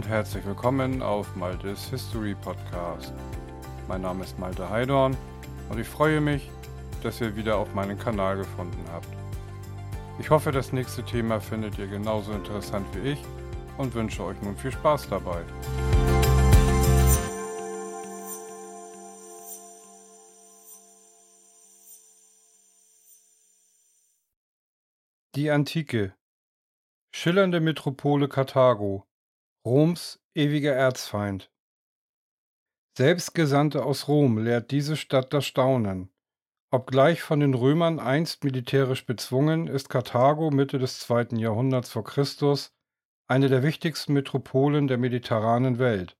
und herzlich willkommen auf Maltes History Podcast. Mein Name ist Malte Heidorn und ich freue mich, dass ihr wieder auf meinen Kanal gefunden habt. Ich hoffe, das nächste Thema findet ihr genauso interessant wie ich und wünsche euch nun viel Spaß dabei. Die Antike Schillernde Metropole Karthago Roms ewiger Erzfeind Selbst Gesandte aus Rom lehrt diese Stadt das Staunen. Obgleich von den Römern einst militärisch bezwungen, ist Karthago Mitte des zweiten Jahrhunderts vor Christus eine der wichtigsten Metropolen der mediterranen Welt.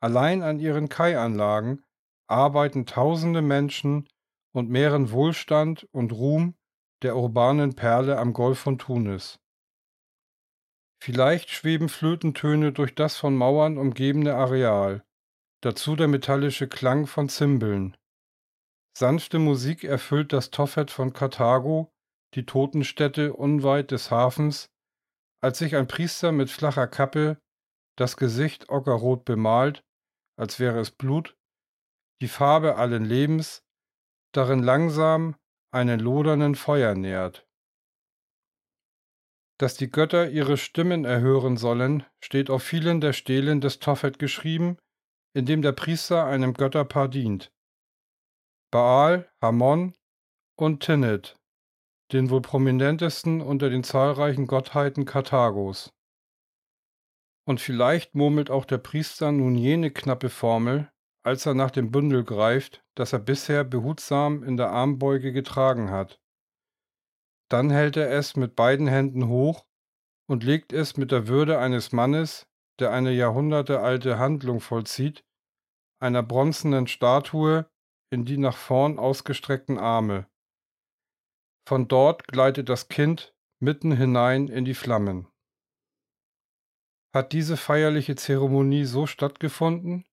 Allein an ihren Kaianlagen arbeiten tausende Menschen und mehren Wohlstand und Ruhm der urbanen Perle am Golf von Tunis. Vielleicht schweben Flötentöne durch das von Mauern umgebene Areal, dazu der metallische Klang von Zimbeln. Sanfte Musik erfüllt das Toffet von Karthago, die Totenstätte unweit des Hafens, als sich ein Priester mit flacher Kappe, das Gesicht ockerrot bemalt, als wäre es Blut, die Farbe allen Lebens, darin langsam einen lodernden Feuer nährt. Dass die Götter ihre Stimmen erhören sollen, steht auf vielen der Stelen des Tophet geschrieben, in dem der Priester einem Götterpaar dient. Baal, Hamon und Tinnet, den wohl prominentesten unter den zahlreichen Gottheiten Karthagos. Und vielleicht murmelt auch der Priester nun jene knappe Formel, als er nach dem Bündel greift, das er bisher behutsam in der Armbeuge getragen hat. Dann hält er es mit beiden Händen hoch und legt es mit der Würde eines Mannes, der eine jahrhundertealte Handlung vollzieht, einer bronzenen Statue in die nach vorn ausgestreckten Arme. Von dort gleitet das Kind mitten hinein in die Flammen. Hat diese feierliche Zeremonie so stattgefunden?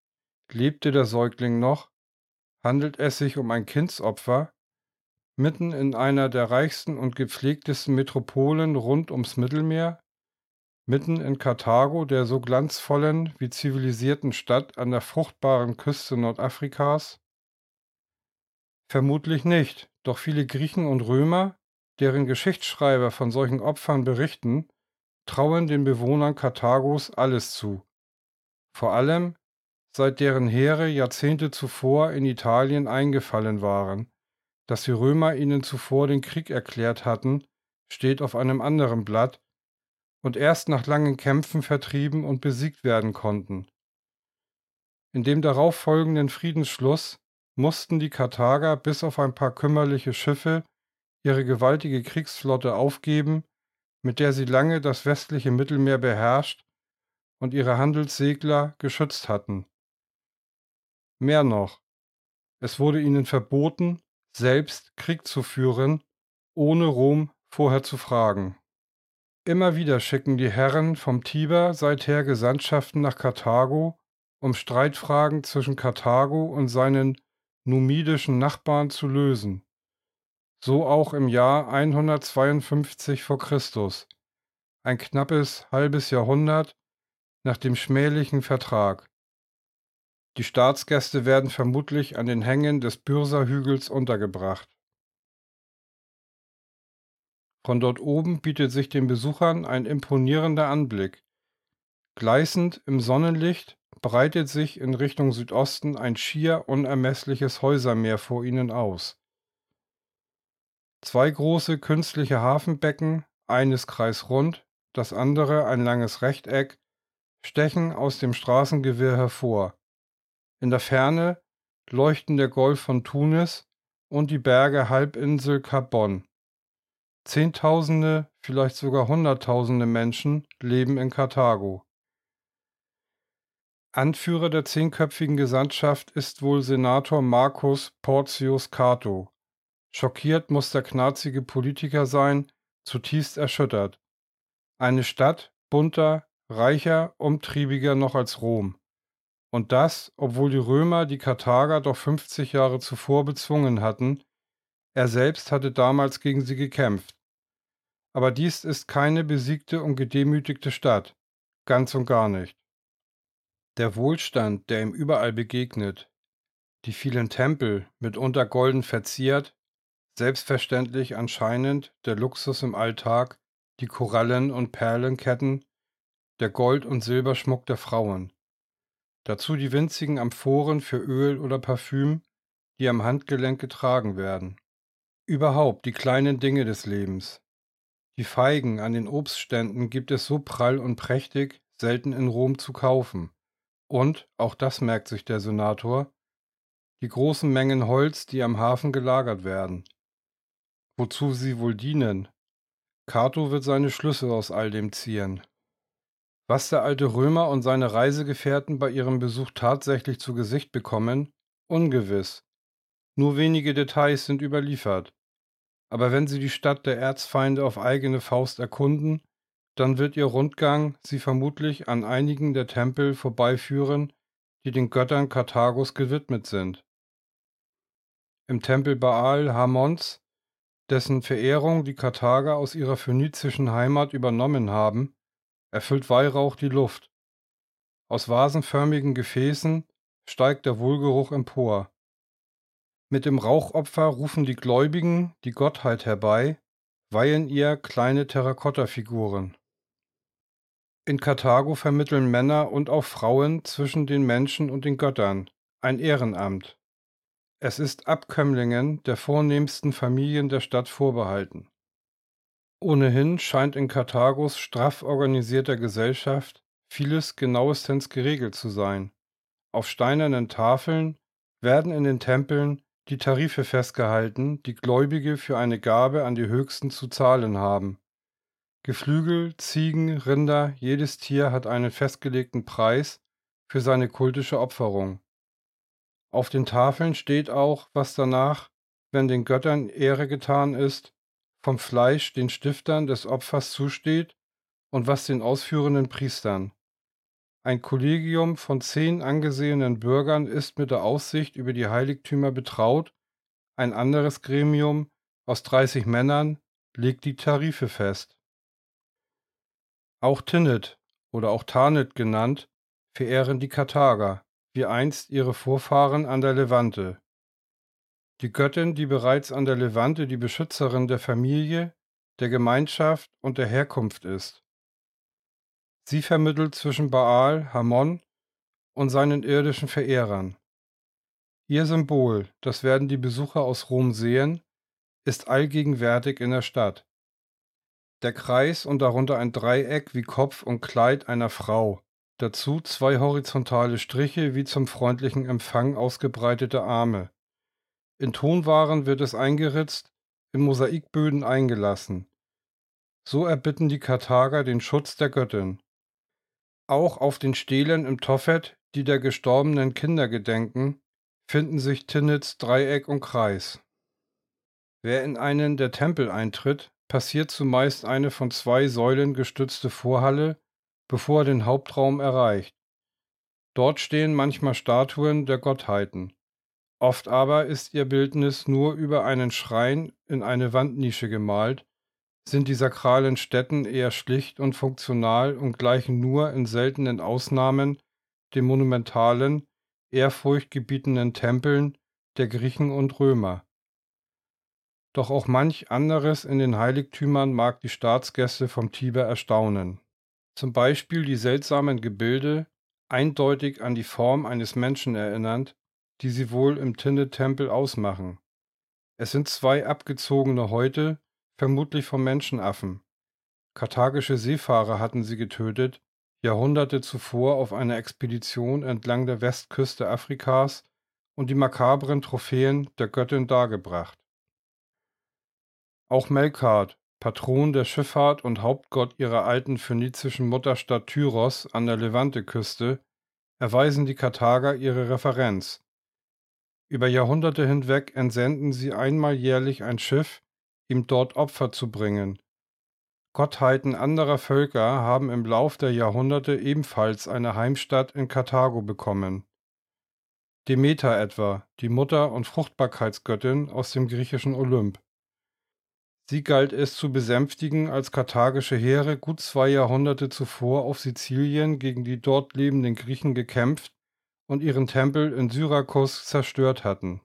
Lebte der Säugling noch? Handelt es sich um ein Kindsopfer? Mitten in einer der reichsten und gepflegtesten Metropolen rund ums Mittelmeer? Mitten in Karthago, der so glanzvollen wie zivilisierten Stadt an der fruchtbaren Küste Nordafrikas? Vermutlich nicht, doch viele Griechen und Römer, deren Geschichtsschreiber von solchen Opfern berichten, trauen den Bewohnern Karthagos alles zu. Vor allem, seit deren Heere Jahrzehnte zuvor in Italien eingefallen waren. Dass die Römer ihnen zuvor den Krieg erklärt hatten, steht auf einem anderen Blatt, und erst nach langen Kämpfen vertrieben und besiegt werden konnten. In dem darauf folgenden Friedensschluss mussten die Karthager bis auf ein paar kümmerliche Schiffe ihre gewaltige Kriegsflotte aufgeben, mit der sie lange das westliche Mittelmeer beherrscht und ihre Handelssegler geschützt hatten. Mehr noch, es wurde ihnen verboten, selbst Krieg zu führen, ohne Rom vorher zu fragen. Immer wieder schicken die Herren vom Tiber seither Gesandtschaften nach Karthago, um Streitfragen zwischen Karthago und seinen numidischen Nachbarn zu lösen. So auch im Jahr 152 v. Chr., ein knappes halbes Jahrhundert nach dem schmählichen Vertrag. Die Staatsgäste werden vermutlich an den Hängen des Byrsa-Hügels untergebracht. Von dort oben bietet sich den Besuchern ein imponierender Anblick. Gleißend im Sonnenlicht breitet sich in Richtung Südosten ein schier unermessliches Häusermeer vor ihnen aus. Zwei große künstliche Hafenbecken, eines kreisrund, das andere ein langes Rechteck, stechen aus dem Straßengewirr hervor. In der Ferne leuchten der Golf von Tunis und die Berge Halbinsel Carbon. Zehntausende, vielleicht sogar Hunderttausende Menschen leben in Karthago. Anführer der zehnköpfigen Gesandtschaft ist wohl Senator Marcus Porcius Cato. Schockiert muss der knarzige Politiker sein, zutiefst erschüttert. Eine Stadt, bunter, reicher, umtriebiger noch als Rom. Und das, obwohl die Römer die Karthager doch 50 Jahre zuvor bezwungen hatten, er selbst hatte damals gegen sie gekämpft. Aber dies ist keine besiegte und gedemütigte Stadt, ganz und gar nicht. Der Wohlstand, der ihm überall begegnet, die vielen Tempel, mitunter golden verziert, selbstverständlich anscheinend der Luxus im Alltag, die Korallen- und Perlenketten, der Gold- und Silberschmuck der Frauen. Dazu die winzigen Amphoren für Öl oder Parfüm, die am Handgelenk getragen werden. Überhaupt die kleinen Dinge des Lebens. Die Feigen an den Obstständen gibt es so prall und prächtig selten in Rom zu kaufen. Und, auch das merkt sich der Senator, die großen Mengen Holz, die am Hafen gelagert werden. Wozu sie wohl dienen? Cato wird seine Schlüsse aus all dem ziehen. Was der alte Römer und seine Reisegefährten bei ihrem Besuch tatsächlich zu Gesicht bekommen, ungewiss. Nur wenige Details sind überliefert. Aber wenn sie die Stadt der Erzfeinde auf eigene Faust erkunden, dann wird ihr Rundgang sie vermutlich an einigen der Tempel vorbeiführen, die den Göttern Karthagos gewidmet sind. Im Tempel Baal Hamons, dessen Verehrung die Karthager aus ihrer phönizischen Heimat übernommen haben, erfüllt Weihrauch die Luft. Aus vasenförmigen Gefäßen steigt der Wohlgeruch empor. Mit dem Rauchopfer rufen die Gläubigen die Gottheit herbei, weihen ihr kleine Terrakottafiguren. In Karthago vermitteln Männer und auch Frauen zwischen den Menschen und den Göttern ein Ehrenamt. Es ist Abkömmlingen der vornehmsten Familien der Stadt vorbehalten. Ohnehin scheint in Karthagos straff organisierter Gesellschaft vieles genauestens geregelt zu sein. Auf steinernen Tafeln werden in den Tempeln die Tarife festgehalten, die Gläubige für eine Gabe an die Höchsten zu zahlen haben. Geflügel, Ziegen, Rinder, jedes Tier hat einen festgelegten Preis für seine kultische Opferung. Auf den Tafeln steht auch, was danach, wenn den Göttern Ehre getan ist, vom Fleisch den Stiftern des Opfers zusteht und was den ausführenden Priestern. Ein Kollegium von zehn angesehenen Bürgern ist mit der Aussicht über die Heiligtümer betraut, ein anderes Gremium aus 30 Männern legt die Tarife fest. Auch Tinnet oder auch Tanit genannt, verehren die Karthager, wie einst ihre Vorfahren an der Levante. Die Göttin, die bereits an der Levante die Beschützerin der Familie, der Gemeinschaft und der Herkunft ist. Sie vermittelt zwischen Baal, Hamon und seinen irdischen Verehrern. Ihr Symbol, das werden die Besucher aus Rom sehen, ist allgegenwärtig in der Stadt. Der Kreis und darunter ein Dreieck wie Kopf und Kleid einer Frau. Dazu zwei horizontale Striche wie zum freundlichen Empfang ausgebreitete Arme. In Tonwaren wird es eingeritzt, in Mosaikböden eingelassen. So erbitten die Karthager den Schutz der Göttin. Auch auf den Stelen im Tophet, die der gestorbenen Kinder gedenken, finden sich Tinnits Dreieck und Kreis. Wer in einen der Tempel eintritt, passiert zumeist eine von zwei Säulen gestützte Vorhalle, bevor er den Hauptraum erreicht. Dort stehen manchmal Statuen der Gottheiten. Oft aber ist ihr Bildnis nur über einen Schrein in eine Wandnische gemalt, sind die sakralen Stätten eher schlicht und funktional und gleichen nur in seltenen Ausnahmen den monumentalen, ehrfurchtgebietenden Tempeln der Griechen und Römer. Doch auch manch anderes in den Heiligtümern mag die Staatsgäste vom Tiber erstaunen. Zum Beispiel die seltsamen Gebilde, eindeutig an die Form eines Menschen erinnernd, die sie wohl im Tinne-Tempel ausmachen. Es sind zwei abgezogene Häute, vermutlich vom Menschenaffen. Karthagische Seefahrer hatten sie getötet, Jahrhunderte zuvor auf einer Expedition entlang der Westküste Afrikas und die makabren Trophäen der Göttin dargebracht. Auch Melkart, Patron der Schifffahrt und Hauptgott ihrer alten phönizischen Mutterstadt Tyros an der Levante-Küste, erweisen die Karthager ihre Referenz. Über Jahrhunderte hinweg entsenden sie einmal jährlich ein Schiff, ihm dort Opfer zu bringen. Gottheiten anderer Völker haben im Lauf der Jahrhunderte ebenfalls eine Heimstatt in Karthago bekommen. Demeter etwa, die Mutter und Fruchtbarkeitsgöttin aus dem griechischen Olymp. Sie galt es zu besänftigen, als karthagische Heere gut zwei Jahrhunderte zuvor auf Sizilien gegen die dort lebenden Griechen gekämpft und ihren Tempel in Syrakus zerstört hatten.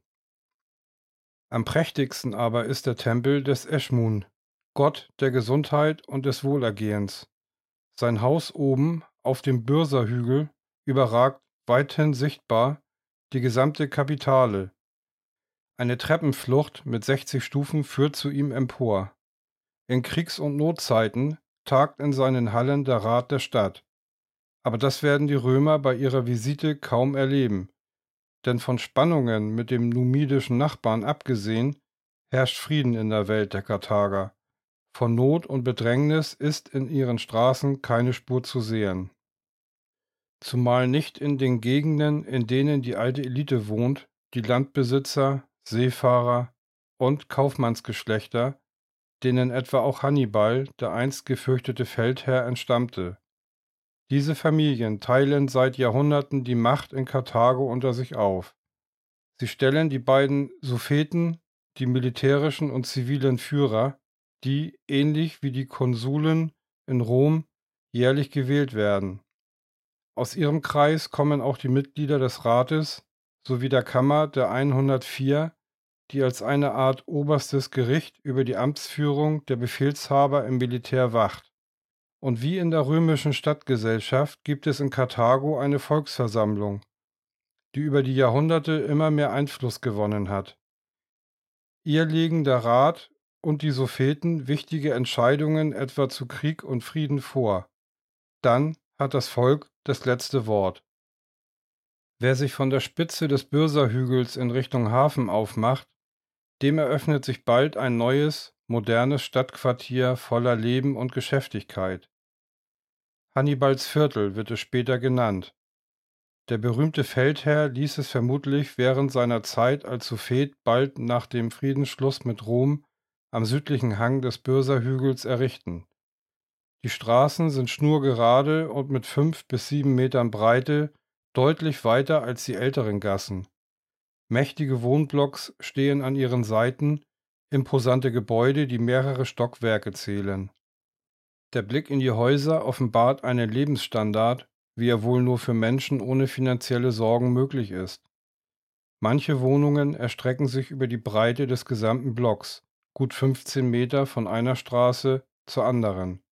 Am prächtigsten aber ist der Tempel des Eschmun, Gott der Gesundheit und des Wohlergehens. Sein Haus oben auf dem Bürserhügel überragt weithin sichtbar die gesamte Kapitale. Eine Treppenflucht mit 60 Stufen führt zu ihm empor. In Kriegs- und Notzeiten tagt in seinen Hallen der Rat der Stadt. Aber das werden die Römer bei ihrer Visite kaum erleben, denn von Spannungen mit dem numidischen Nachbarn abgesehen, herrscht Frieden in der Welt der Karthager. Von Not und Bedrängnis ist in ihren Straßen keine Spur zu sehen. Zumal nicht in den Gegenden, in denen die alte Elite wohnt, die Landbesitzer, Seefahrer und Kaufmannsgeschlechter, denen etwa auch Hannibal, der einst gefürchtete Feldherr, entstammte. Diese Familien teilen seit Jahrhunderten die Macht in Karthago unter sich auf. Sie stellen die beiden Suffeten, die militärischen und zivilen Führer, die, ähnlich wie die Konsuln in Rom, jährlich gewählt werden. Aus ihrem Kreis kommen auch die Mitglieder des Rates sowie der Kammer der 104, die als eine Art oberstes Gericht über die Amtsführung der Befehlshaber im Militär wacht. Und wie in der römischen Stadtgesellschaft gibt es in Karthago eine Volksversammlung, die über die Jahrhunderte immer mehr Einfluss gewonnen hat. Ihr legen der Rat und die Sopheten wichtige Entscheidungen etwa zu Krieg und Frieden vor. Dann hat das Volk das letzte Wort. Wer sich von der Spitze des Bürserhügels in Richtung Hafen aufmacht, dem eröffnet sich bald ein neues, modernes Stadtquartier voller Leben und Geschäftigkeit. Hannibals Viertel wird es später genannt. Der berühmte Feldherr ließ es vermutlich während seiner Zeit als Suffet bald nach dem Friedensschluss mit Rom am südlichen Hang des Bürserhügels errichten. Die Straßen sind schnurgerade und mit fünf bis sieben Metern Breite deutlich weiter als die älteren Gassen. Mächtige Wohnblocks stehen an ihren Seiten, imposante Gebäude, die mehrere Stockwerke zählen. Der Blick in die Häuser offenbart einen Lebensstandard, wie er wohl nur für Menschen ohne finanzielle Sorgen möglich ist. Manche Wohnungen erstrecken sich über die Breite des gesamten Blocks, gut 15 Meter von einer Straße zur anderen.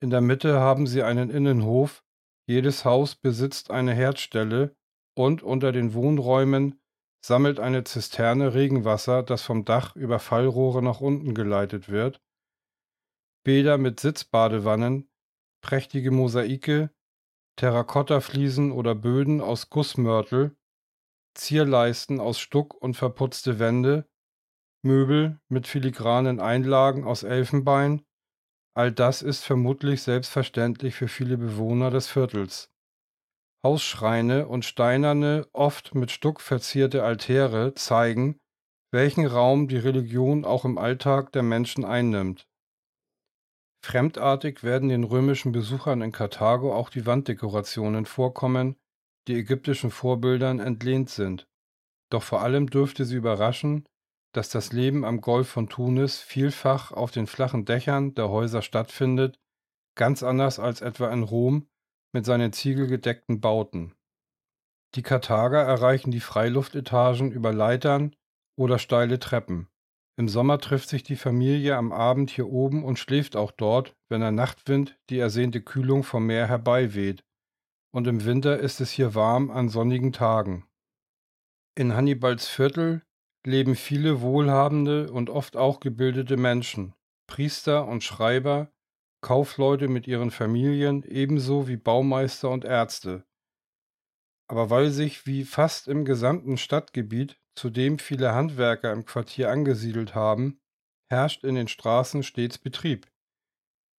In der Mitte haben sie einen Innenhof, jedes Haus besitzt eine Herdstelle und unter den Wohnräumen sammelt eine Zisterne Regenwasser, das vom Dach über Fallrohre nach unten geleitet wird Bäder mit Sitzbadewannen, prächtige Mosaike, Terrakottafliesen oder Böden aus Gussmörtel, Zierleisten aus Stuck und verputzte Wände, Möbel mit filigranen Einlagen aus Elfenbein, all das ist vermutlich selbstverständlich für viele Bewohner des Viertels. Hausschreine und steinerne, oft mit Stuck verzierte Altäre zeigen, welchen Raum die Religion auch im Alltag der Menschen einnimmt. Fremdartig werden den römischen Besuchern in Karthago auch die Wanddekorationen vorkommen, die ägyptischen Vorbildern entlehnt sind. Doch vor allem dürfte sie überraschen, dass das Leben am Golf von Tunis vielfach auf den flachen Dächern der Häuser stattfindet, ganz anders als etwa in Rom mit seinen ziegelgedeckten Bauten. Die Karthager erreichen die Freiluftetagen über Leitern oder steile Treppen. Im Sommer trifft sich die Familie am Abend hier oben und schläft auch dort, wenn der Nachtwind die ersehnte Kühlung vom Meer herbeiweht, und im Winter ist es hier warm an sonnigen Tagen. In Hannibals Viertel leben viele wohlhabende und oft auch gebildete Menschen, Priester und Schreiber, Kaufleute mit ihren Familien, ebenso wie Baumeister und Ärzte. Aber weil sich wie fast im gesamten Stadtgebiet zudem viele Handwerker im Quartier angesiedelt haben, herrscht in den Straßen stets Betrieb.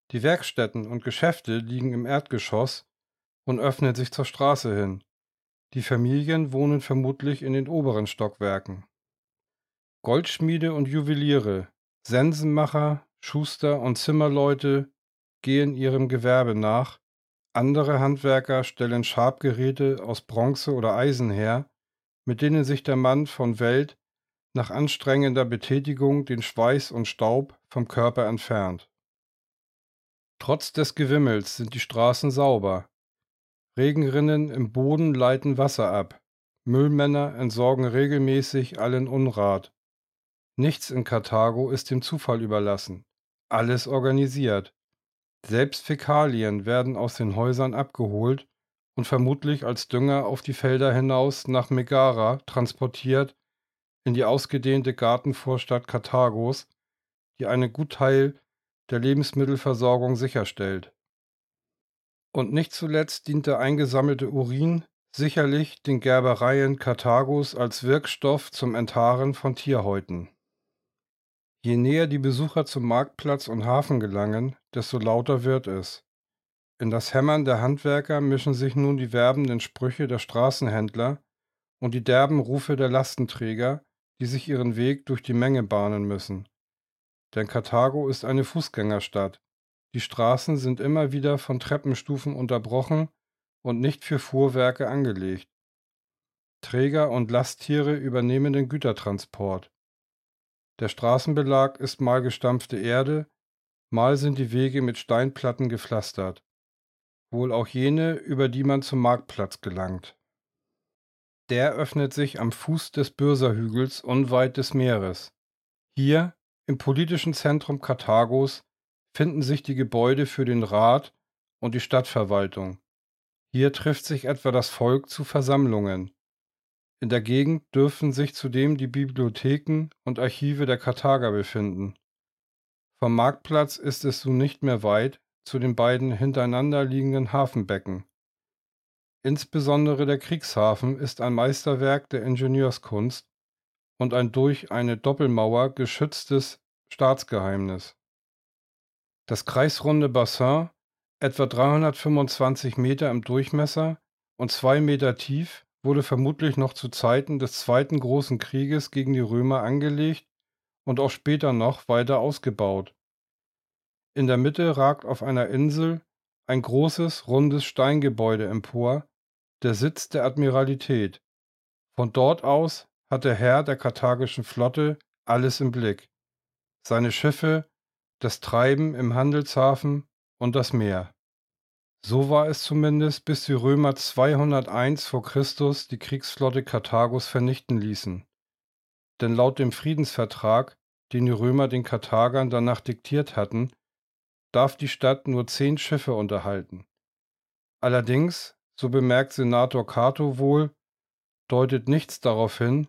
Die Werkstätten und Geschäfte liegen im Erdgeschoss und öffnen sich zur Straße hin. Die Familien wohnen vermutlich in den oberen Stockwerken. Goldschmiede und Juweliere, Sensenmacher, Schuster und Zimmerleute gehen ihrem Gewerbe nach, andere Handwerker stellen Schabgeräte aus Bronze oder Eisen her mit denen sich der Mann von Welt nach anstrengender Betätigung den Schweiß und Staub vom Körper entfernt. Trotz des Gewimmels sind die Straßen sauber. Regenrinnen im Boden leiten Wasser ab. Müllmänner entsorgen regelmäßig allen Unrat. Nichts in Karthago ist dem Zufall überlassen. Alles organisiert. Selbst Fäkalien werden aus den Häusern abgeholt und vermutlich als Dünger auf die Felder hinaus nach Megara transportiert in die ausgedehnte Gartenvorstadt Karthagos, die einen Gutteil der Lebensmittelversorgung sicherstellt. Und nicht zuletzt dient der eingesammelte Urin sicherlich den Gerbereien Karthagos als Wirkstoff zum Enthaaren von Tierhäuten. Je näher die Besucher zum Marktplatz und Hafen gelangen, desto lauter wird es. In das Hämmern der Handwerker mischen sich nun die werbenden Sprüche der Straßenhändler und die derben Rufe der Lastenträger, die sich ihren Weg durch die Menge bahnen müssen. Denn Karthago ist eine Fußgängerstadt. Die Straßen sind immer wieder von Treppenstufen unterbrochen und nicht für Fuhrwerke angelegt. Träger und Lasttiere übernehmen den Gütertransport. Der Straßenbelag ist mal gestampfte Erde, mal sind die Wege mit Steinplatten gepflastert. Wohl auch jene, über die man zum Marktplatz gelangt. Der öffnet sich am Fuß des Bürserhügels unweit des Meeres. Hier im politischen Zentrum Karthagos finden sich die Gebäude für den Rat und die Stadtverwaltung. Hier trifft sich etwa das Volk zu Versammlungen. In der Gegend dürfen sich zudem die Bibliotheken und Archive der Karthager befinden. Vom Marktplatz ist es nun nicht mehr weit zu den beiden hintereinander liegenden Hafenbecken. Insbesondere der Kriegshafen ist ein Meisterwerk der Ingenieurskunst und ein durch eine Doppelmauer geschütztes Staatsgeheimnis. Das kreisrunde Bassin, etwa 325 Meter im Durchmesser und zwei Meter tief, wurde vermutlich noch zu Zeiten des Zweiten Großen Krieges gegen die Römer angelegt und auch später noch weiter ausgebaut. In der Mitte ragt auf einer Insel ein großes, rundes Steingebäude empor, der Sitz der Admiralität. Von dort aus hat der Herr der karthagischen Flotte alles im Blick. Seine Schiffe, das Treiben im Handelshafen und das Meer. So war es zumindest, bis die Römer 201 vor Christus die Kriegsflotte Karthagos vernichten ließen. Denn laut dem Friedensvertrag, den die Römer den Karthagern danach diktiert hatten, darf die Stadt nur zehn Schiffe unterhalten. Allerdings, so bemerkt Senator Cato wohl, deutet nichts darauf hin,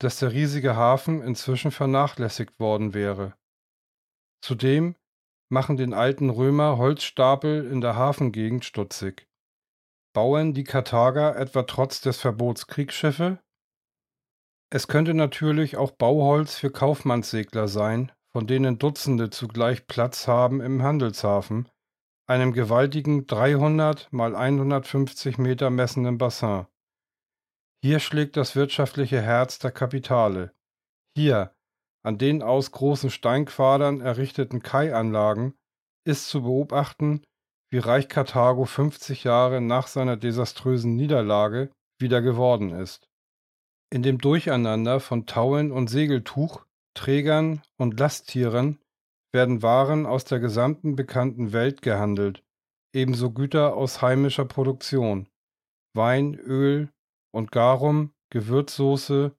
dass der riesige Hafen inzwischen vernachlässigt worden wäre. Zudem machen den alten Römer Holzstapel in der Hafengegend stutzig. Bauen die Karthager etwa trotz des Verbots Kriegsschiffe? Es könnte natürlich auch Bauholz für Kaufmannssegler sein, von denen Dutzende zugleich Platz haben im Handelshafen, einem gewaltigen 300 mal 150 Meter messenden Bassin. Hier schlägt das wirtschaftliche Herz der Kapitale. Hier, an den aus großen Steinquadern errichteten Kaianlagen, ist zu beobachten, wie reich Karthago 50 Jahre nach seiner desaströsen Niederlage wieder geworden ist. In dem Durcheinander von Tauen und Segeltuch, Trägern und Lasttieren werden Waren aus der gesamten bekannten Welt gehandelt, ebenso Güter aus heimischer Produktion, Wein, Öl, und Garum, Gewürzsoße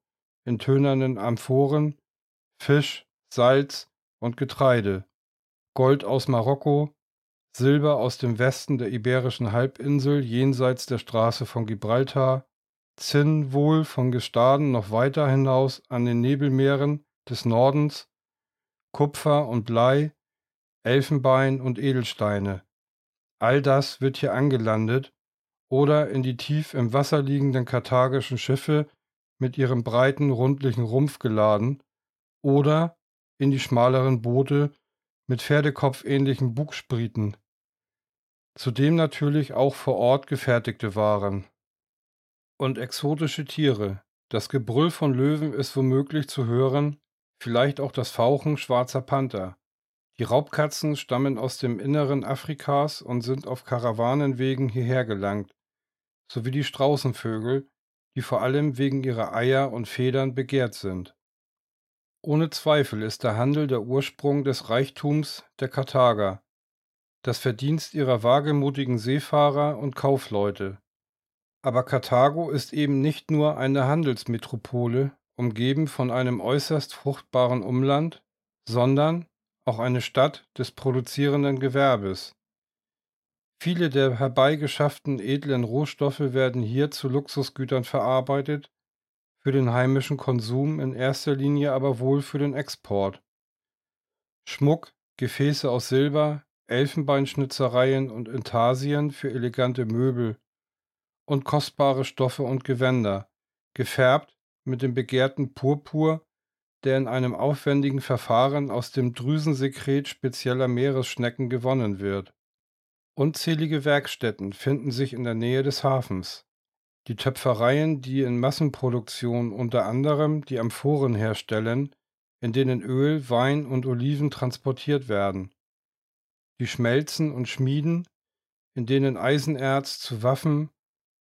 in tönernen Amphoren, Fisch, Salz und Getreide, Gold aus Marokko, Silber aus dem Westen der Iberischen Halbinsel jenseits der Straße von Gibraltar, Zinn wohl von Gestaden noch weiter hinaus an den Nebelmeeren des Nordens, Kupfer und Blei, Elfenbein und Edelsteine. All das wird hier angelandet oder in die tief im Wasser liegenden karthagischen Schiffe mit ihrem breiten, rundlichen Rumpf geladen oder in die schmaleren Boote mit Pferdekopfähnlichen Bugsprieten. Zudem natürlich auch vor Ort gefertigte Waren. Und exotische Tiere. Das Gebrüll von Löwen ist womöglich zu hören, vielleicht auch das Fauchen schwarzer Panther. Die Raubkatzen stammen aus dem Inneren Afrikas und sind auf Karawanenwegen hierher gelangt, sowie die Straußenvögel, die vor allem wegen ihrer Eier und Federn begehrt sind. Ohne Zweifel ist der Handel der Ursprung des Reichtums der Karthager, das Verdienst ihrer wagemutigen Seefahrer und Kaufleute. Aber Karthago ist eben nicht nur eine Handelsmetropole, umgeben von einem äußerst fruchtbaren Umland, sondern auch eine Stadt des produzierenden Gewerbes. Viele der herbeigeschafften edlen Rohstoffe werden hier zu Luxusgütern verarbeitet für den heimischen Konsum in erster Linie aber wohl für den Export. Schmuck, Gefäße aus Silber, Elfenbeinschnitzereien und Intarsien für elegante Möbel und kostbare Stoffe und Gewänder, gefärbt mit dem begehrten Purpur, der in einem aufwendigen Verfahren aus dem Drüsensekret spezieller Meeresschnecken gewonnen wird. Unzählige Werkstätten finden sich in der Nähe des Hafens. Die Töpfereien, die in Massenproduktion unter anderem die Amphoren herstellen, in denen Öl, Wein und Oliven transportiert werden. Die Schmelzen und Schmieden, in denen Eisenerz zu Waffen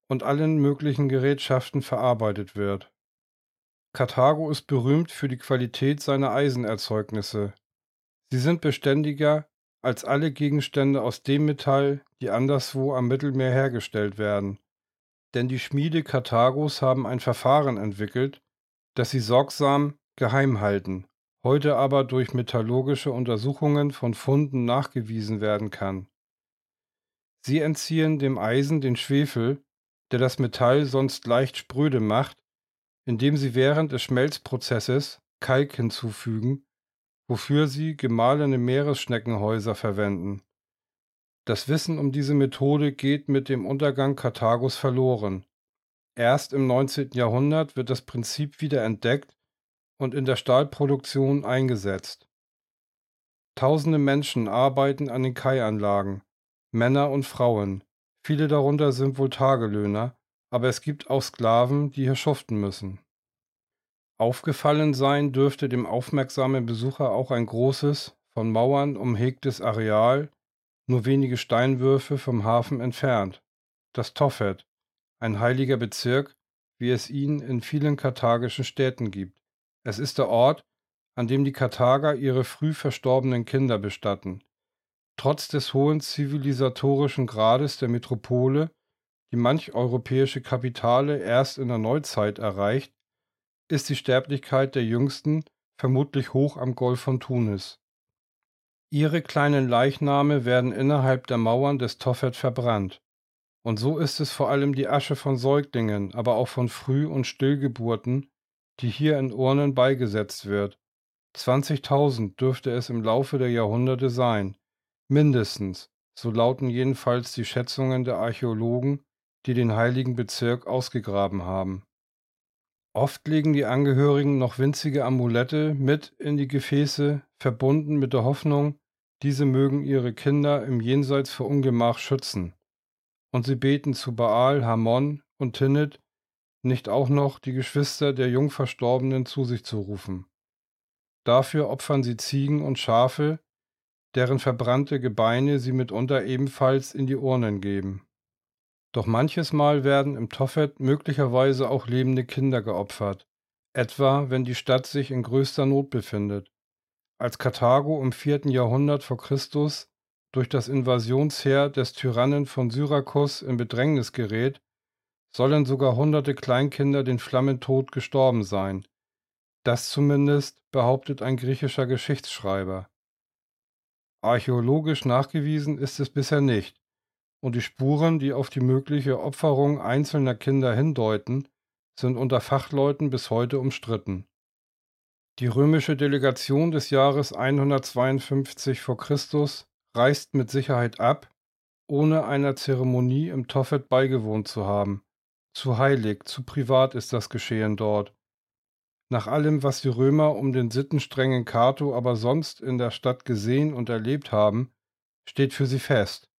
und allen möglichen Gerätschaften verarbeitet wird. Karthago ist berühmt für die Qualität seiner Eisenerzeugnisse. Sie sind beständiger als alle Gegenstände aus dem Metall, die anderswo am Mittelmeer hergestellt werden denn die Schmiede Karthagos haben ein Verfahren entwickelt, das sie sorgsam geheim halten, heute aber durch metallurgische Untersuchungen von Funden nachgewiesen werden kann. Sie entziehen dem Eisen den Schwefel, der das Metall sonst leicht spröde macht, indem sie während des Schmelzprozesses Kalk hinzufügen, wofür sie gemahlene Meeresschneckenhäuser verwenden. Das Wissen um diese Methode geht mit dem Untergang Karthagos verloren. Erst im 19. Jahrhundert wird das Prinzip wieder entdeckt und in der Stahlproduktion eingesetzt. Tausende Menschen arbeiten an den Kaianlagen, Männer und Frauen. Viele darunter sind wohl Tagelöhner, aber es gibt auch Sklaven, die hier schuften müssen. Aufgefallen sein dürfte dem aufmerksamen Besucher auch ein großes, von Mauern umhegtes Areal nur wenige Steinwürfe vom Hafen entfernt, das Tophet, ein heiliger Bezirk, wie es ihn in vielen karthagischen Städten gibt. Es ist der Ort, an dem die Karthager ihre früh verstorbenen Kinder bestatten. Trotz des hohen zivilisatorischen Grades der Metropole, die manch europäische Kapitale erst in der Neuzeit erreicht, ist die Sterblichkeit der Jüngsten vermutlich hoch am Golf von Tunis. Ihre kleinen Leichname werden innerhalb der Mauern des Tophet verbrannt. Und so ist es vor allem die Asche von Säuglingen, aber auch von Früh- und Stillgeburten, die hier in Urnen beigesetzt wird. 20.000 dürfte es im Laufe der Jahrhunderte sein. Mindestens, so lauten jedenfalls die Schätzungen der Archäologen, die den heiligen Bezirk ausgegraben haben. Oft legen die Angehörigen noch winzige Amulette mit in die Gefäße, verbunden mit der Hoffnung, diese mögen ihre Kinder im Jenseits vor Ungemach schützen. Und sie beten zu Baal, Hamon und Tinnet, nicht auch noch die Geschwister der Jungverstorbenen zu sich zu rufen. Dafür opfern sie Ziegen und Schafe, deren verbrannte Gebeine sie mitunter ebenfalls in die Urnen geben. Doch manches Mal werden im Tophet möglicherweise auch lebende Kinder geopfert, etwa wenn die Stadt sich in größter Not befindet. Als Karthago im 4. Jahrhundert vor Christus durch das Invasionsheer des Tyrannen von Syrakus in Bedrängnis gerät, sollen sogar hunderte Kleinkinder den Flammentod gestorben sein. Das zumindest behauptet ein griechischer Geschichtsschreiber. Archäologisch nachgewiesen ist es bisher nicht, und die Spuren, die auf die mögliche Opferung einzelner Kinder hindeuten, sind unter Fachleuten bis heute umstritten. Die römische Delegation des Jahres 152 v. Chr. reist mit Sicherheit ab, ohne einer Zeremonie im Tophet beigewohnt zu haben. Zu heilig, zu privat ist das Geschehen dort. Nach allem, was die Römer um den sittenstrengen Cato aber sonst in der Stadt gesehen und erlebt haben, steht für sie fest.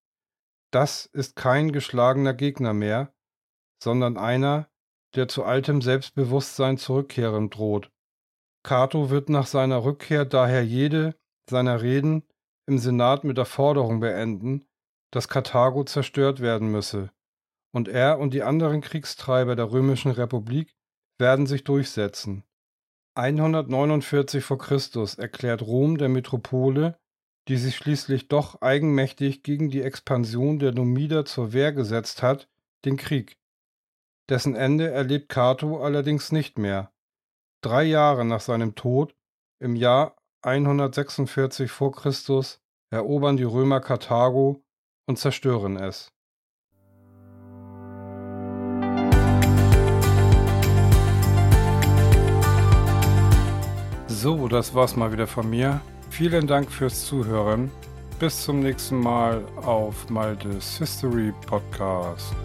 Das ist kein geschlagener Gegner mehr, sondern einer, der zu altem Selbstbewusstsein zurückkehren droht. Cato wird nach seiner Rückkehr daher jede seiner Reden im Senat mit der Forderung beenden, dass Karthago zerstört werden müsse, und er und die anderen Kriegstreiber der römischen Republik werden sich durchsetzen. 149 v. Chr. erklärt Rom der Metropole, die sich schließlich doch eigenmächtig gegen die Expansion der Numider zur Wehr gesetzt hat, den Krieg. Dessen Ende erlebt Cato allerdings nicht mehr. Drei Jahre nach seinem Tod, im Jahr 146 v. Chr., erobern die Römer Karthago und zerstören es. So, das war's mal wieder von mir. Vielen Dank fürs Zuhören. Bis zum nächsten Mal auf Maltes History Podcast.